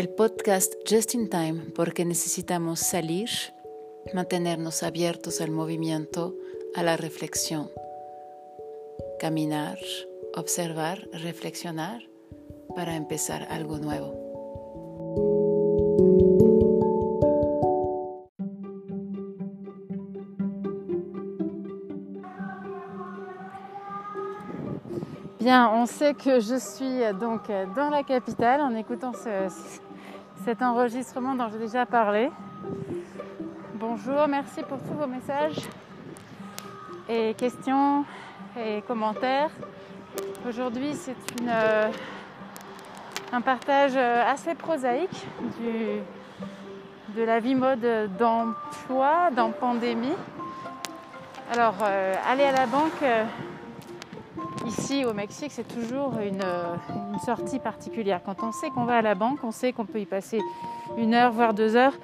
el podcast Just in Time porque necesitamos salir, mantenernos abiertos al movimiento, a la reflexión, caminar, observar, reflexionar para empezar algo nuevo. Bien, on sait que je suis donc dans la capitale en écoutant cet enregistrement dont j'ai déjà parlé. Bonjour, merci pour tous vos messages et questions et commentaires. Aujourd'hui, c'est euh, un partage assez prosaïque de la vie mode d'emploi dans pandémie. Alors, euh, aller à la banque. Euh, Ici au Mexique, c'est toujours euh, une, sortie particulière. Quand on sait qu'on va à la banque, on sait qu'on peut y passer une heure, voire deux heures.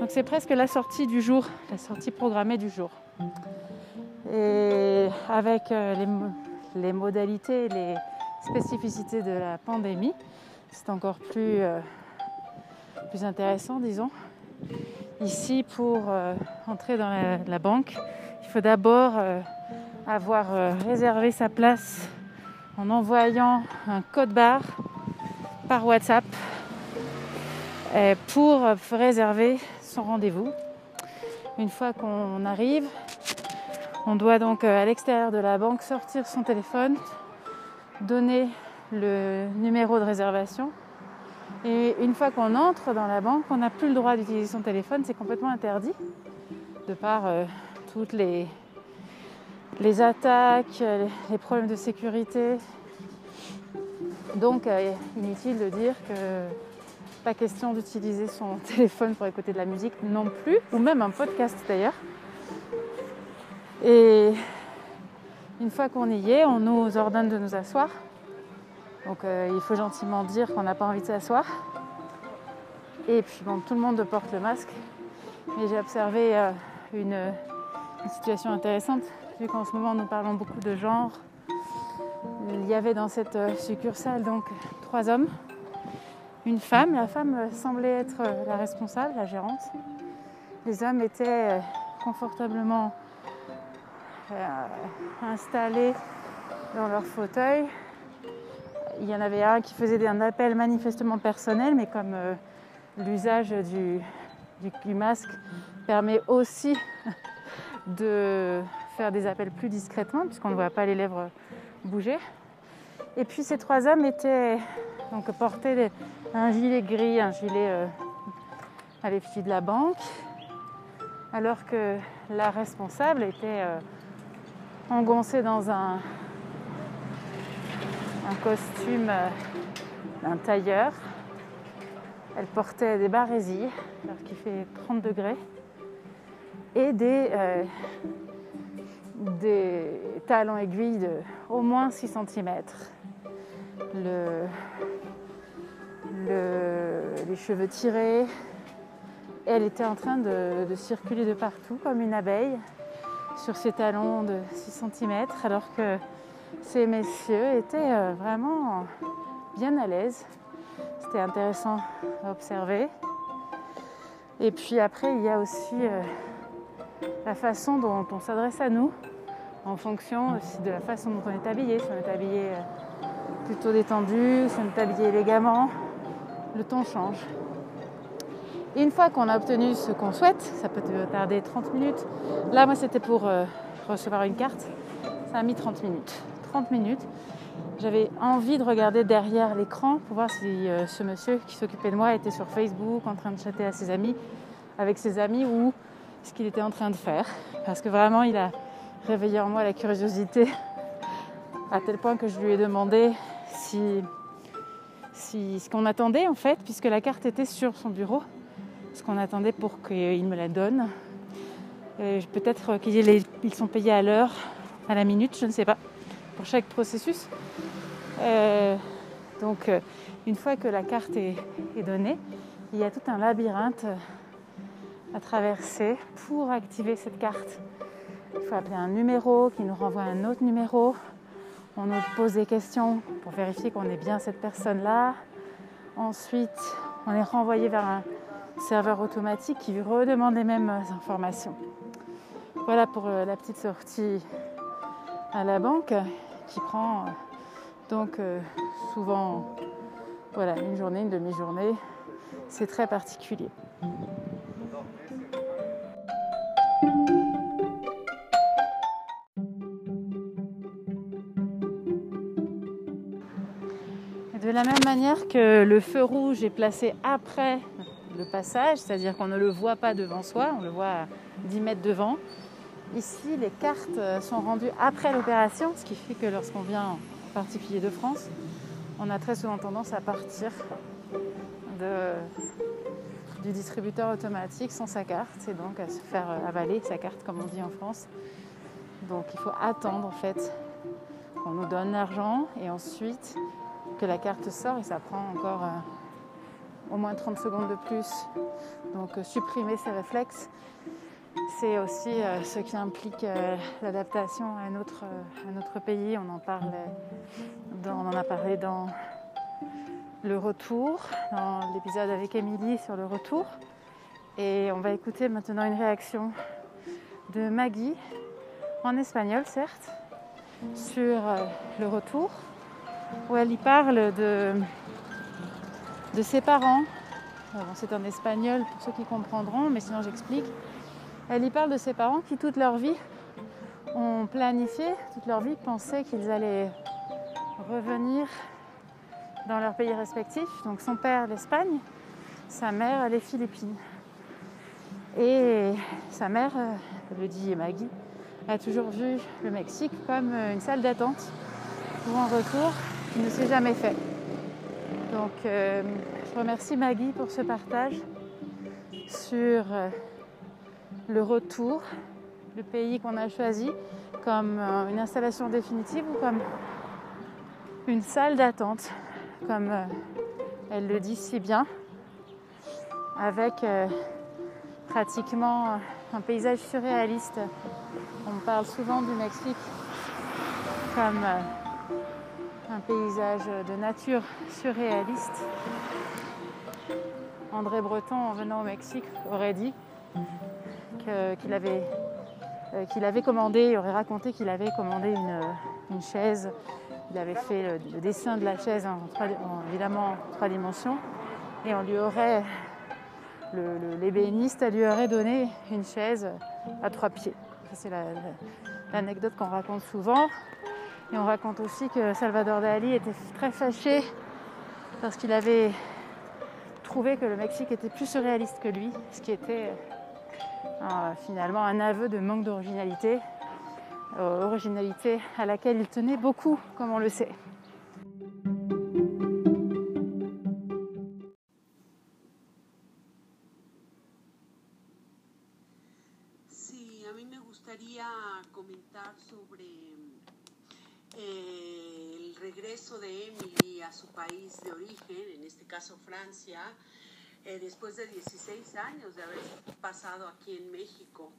Donc c'est presque la sortie du jour, la sortie programmée du jour. Et avec euh, les, modalités, les spécificités de la pandémie, c'est encore plus, euh, plus intéressant, disons. Ici, pour entrer dans la, banque, il faut d'abord avoir réservé sa place en envoyant un code barre par WhatsApp euh, pour réserver son rendez-vous. Une fois qu'on arrive, on doit donc euh, à l'extérieur de la banque sortir son téléphone, donner le numéro de réservation. Et une fois qu'on entre dans la banque, on n'a plus le droit d'utiliser son téléphone, c'est complètement interdit, de par euh, toutes les, les attaques, les problèmes de sécurité. Donc euh, inutile de dire que pas question d'utiliser son téléphone pour écouter de la musique non plus, ou même un podcast d'ailleurs. Et une fois qu'on y est, on nous ordonne de nous asseoir. Donc euh, il faut gentiment dire qu'on n'a pas envie de s'asseoir. Et puis bon, tout le monde porte le masque. Mais j'ai observé euh, une situation intéressante vu qu'en ce moment nous parlons beaucoup de genre. Il y avait dans cette euh, succursale donc trois hommes, une femme. La femme semblait être euh, la responsable, la gérante. Les hommes étaient euh, confortablement installés dans leur fauteuil. Il y en avait un qui faisait un appel manifestement personnel, mais comme l'usage du, du, masque permet aussi de faire des appels plus discrètement, puisqu'on ne voit pas les lèvres bouger. Et puis ces trois hommes étaient donc portaient un gilet gris, un gilet euh, à l'effigie de la banque, alors que la responsable était euh, engoncée dans un, un costume euh, d'un tailleur. Elle portait des barésies, alors qu'il fait 30 degrés, et des, des talons aiguilles de au moins 6 cm. les cheveux tirés. elle était en train de, circuler de partout comme une abeille sur ses talons de 6 cm alors que ces messieurs étaient euh, vraiment bien à l'aise. C'était intéressant à observer. Et puis après, il y a aussi euh, la façon dont on s'adresse à nous en fonction aussi de la façon dont on est habillé. Si on est habillé euh, plutôt détendu, si on est habillé élégamment, le ton change. Et une fois qu'on a obtenu ce qu'on souhaite, ça peut tarder 30 minutes. Là, moi, c'était pour euh, recevoir une carte. Ça a mis 30 minutes. 30 minutes. J'avais envie de regarder derrière l'écran pour voir si euh, ce monsieur qui s'occupait de moi était sur Facebook en train de chatter à ses amis, avec ses amis ou ce qu'il était en train de faire. Parce que vraiment, il a réveillé en moi la curiosité à tel point que je lui ai demandé si, si ce qu'on attendait en fait, puisque la carte était sur son bureau, ce qu'on attendait pour qu'il me la donne. Peut-être qu'ils sont payés à l'heure, à la minute, je ne sais pas, pour chaque processus. Euh, donc, euh, une fois que la carte est, est, donnée, il y a tout un labyrinthe à traverser pour activer cette carte. Il faut appeler un numéro qui nous renvoie à un autre numéro. On nous pose des questions pour vérifier qu'on est bien cette personne-là. Ensuite, on est renvoyé vers un serveur automatique qui redemande les mêmes informations. Voilà pour euh, la petite sortie à la banque qui prend euh, donc euh, souvent voilà, une journée, une demi-journée. C'est très particulier. La même manière que le feu rouge est placé après le passage, c'est-à-dire qu'on ne le voit pas devant soi, on le voit à 10 mètres devant. Ici, les cartes sont rendues après l'opération, ce qui fait que lorsqu'on vient en particulier de France, on a très souvent tendance à partir du distributeur automatique sans sa carte et donc à se faire avaler sa carte comme on dit en France. Donc il faut attendre en fait qu'on nous donne l'argent et ensuite que la carte sort et ça prend encore euh, au moins 30 secondes de plus. Donc euh, supprimer ces réflexes, c'est aussi euh, ce qui implique l'adaptation à notre, à pays. On en, parle on en a parlé dans le retour, dans l'épisode avec Émilie sur le retour. Et on va écouter maintenant une réaction de Maggie, en espagnol certes, sur le retour où elle y parle de, ses parents. c'est en espagnol pour ceux qui comprendront, mais sinon j'explique. Elle y parle de ses parents qui toute leur vie ont planifié, toute leur vie pensaient qu'ils allaient revenir dans leur pays respectif. Donc son père l'Espagne, sa mère les Philippines. Et sa mère, euh, le dit Maggie, a toujours vu le Mexique comme une salle d'attente pour un retour ne s'est jamais fait. Donc euh, je remercie Maggie pour ce partage sur euh, le retour, le pays qu'on a choisi comme euh, une installation définitive ou comme une salle d'attente, comme elle le dit si bien, avec pratiquement un paysage surréaliste. On parle souvent du Mexique comme un paysage de nature surréaliste. André Breton, en venant au Mexique, aurait dit qu'il avait, euh, qu'il avait commandé, il aurait raconté qu'il avait commandé une, chaise. Il avait fait le, dessin de la chaise en, évidemment en trois dimensions. Et on lui aurait, l'ébéniste lui aurait donné une chaise à trois pieds. C'est l'anecdote qu'on raconte souvent. Et on raconte aussi que Salvador Dali était très fâché parce qu'il avait trouvé que le Mexique était plus surréaliste que lui, ce qui était euh, finalement un aveu de manque d'originalité, euh, originalité à laquelle il tenait beaucoup, comme on le sait. Su país de origen, en este caso Francia, eh, después de 16 años de haber pasado aquí en México.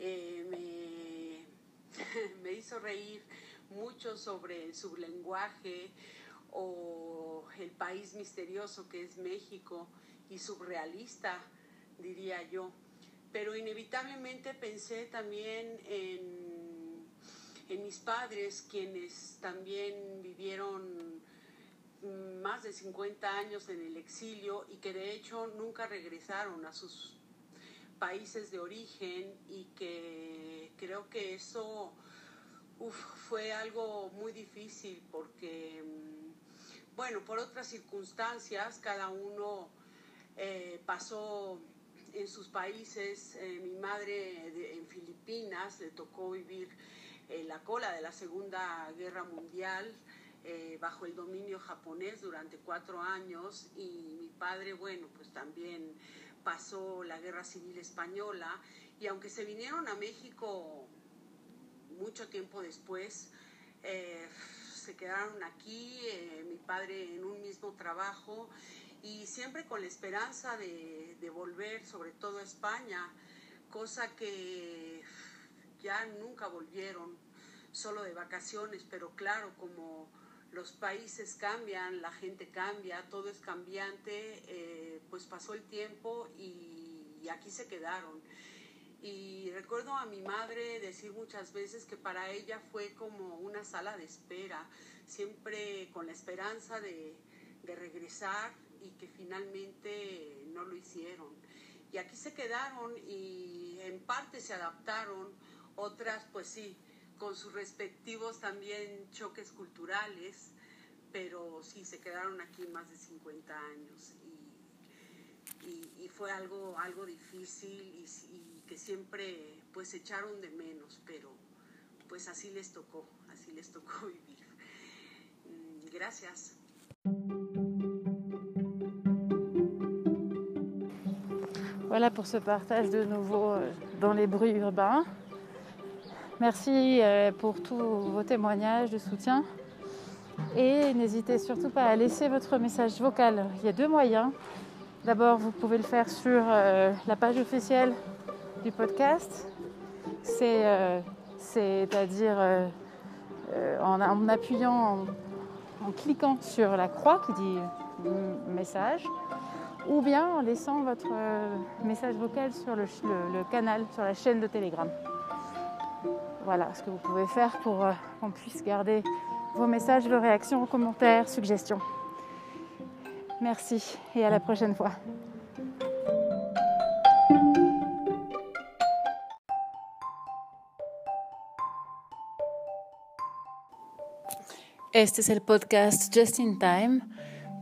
Eh, me, hizo reír mucho sobre su lenguaje o el país misterioso que es México y surrealista, diría yo. Pero inevitablemente pensé también en en mis padres, quienes también vivieron más de 50 años en el exilio y que de hecho nunca regresaron a sus países de origen y que creo que eso fue algo muy difícil porque, bueno, por otras circunstancias, cada uno eh, pasó en sus países. Eh, mi madre en Filipinas le tocó vivir en la cola de la Segunda Guerra Mundial eh, bajo el dominio japonés durante cuatro años y mi padre, bueno, pues también pasó la Guerra Civil Española y aunque se vinieron a México mucho tiempo después, eh, se quedaron aquí, eh, mi padre en un mismo trabajo y siempre con la esperanza de, de volver sobre todo a España, cosa que ya nunca volvieron solo de vacaciones, pero claro, como los países cambian, la gente cambia, todo es cambiante, eh, pues pasó el tiempo y, aquí se quedaron. Y recuerdo a mi madre decir muchas veces que para ella fue como una sala de espera, siempre con la esperanza de, de regresar y que finalmente no lo hicieron. Y aquí se quedaron y en parte se adaptaron, otras pues sí, con sus respectivos también choques culturales, pero sí, se quedaron aquí más de 50 años y, fue algo, algo difícil y, y, que siempre pues echaron de menos, pero pues así les tocó, así les tocó vivir. Gracias. Voilà pour ce partage de nouveau dans les bruits urbains. Merci euh, pour tous vos témoignages de soutien. Et n'hésitez surtout pas à laisser votre message vocal. Il y a deux moyens. D'abord, vous pouvez le faire sur euh, la page officielle du podcast. C'est-à-dire euh, euh, en, appuyant, en, cliquant sur la croix qui dit message, ou bien en laissant votre message vocal sur le canal, sur la chaîne de Telegram. Voilà ce que vous pouvez faire pour euh, qu'on puisse garder vos messages, vos réactions, vos commentaires, suggestions. Merci et à la prochaine fois. Podcast Just in Time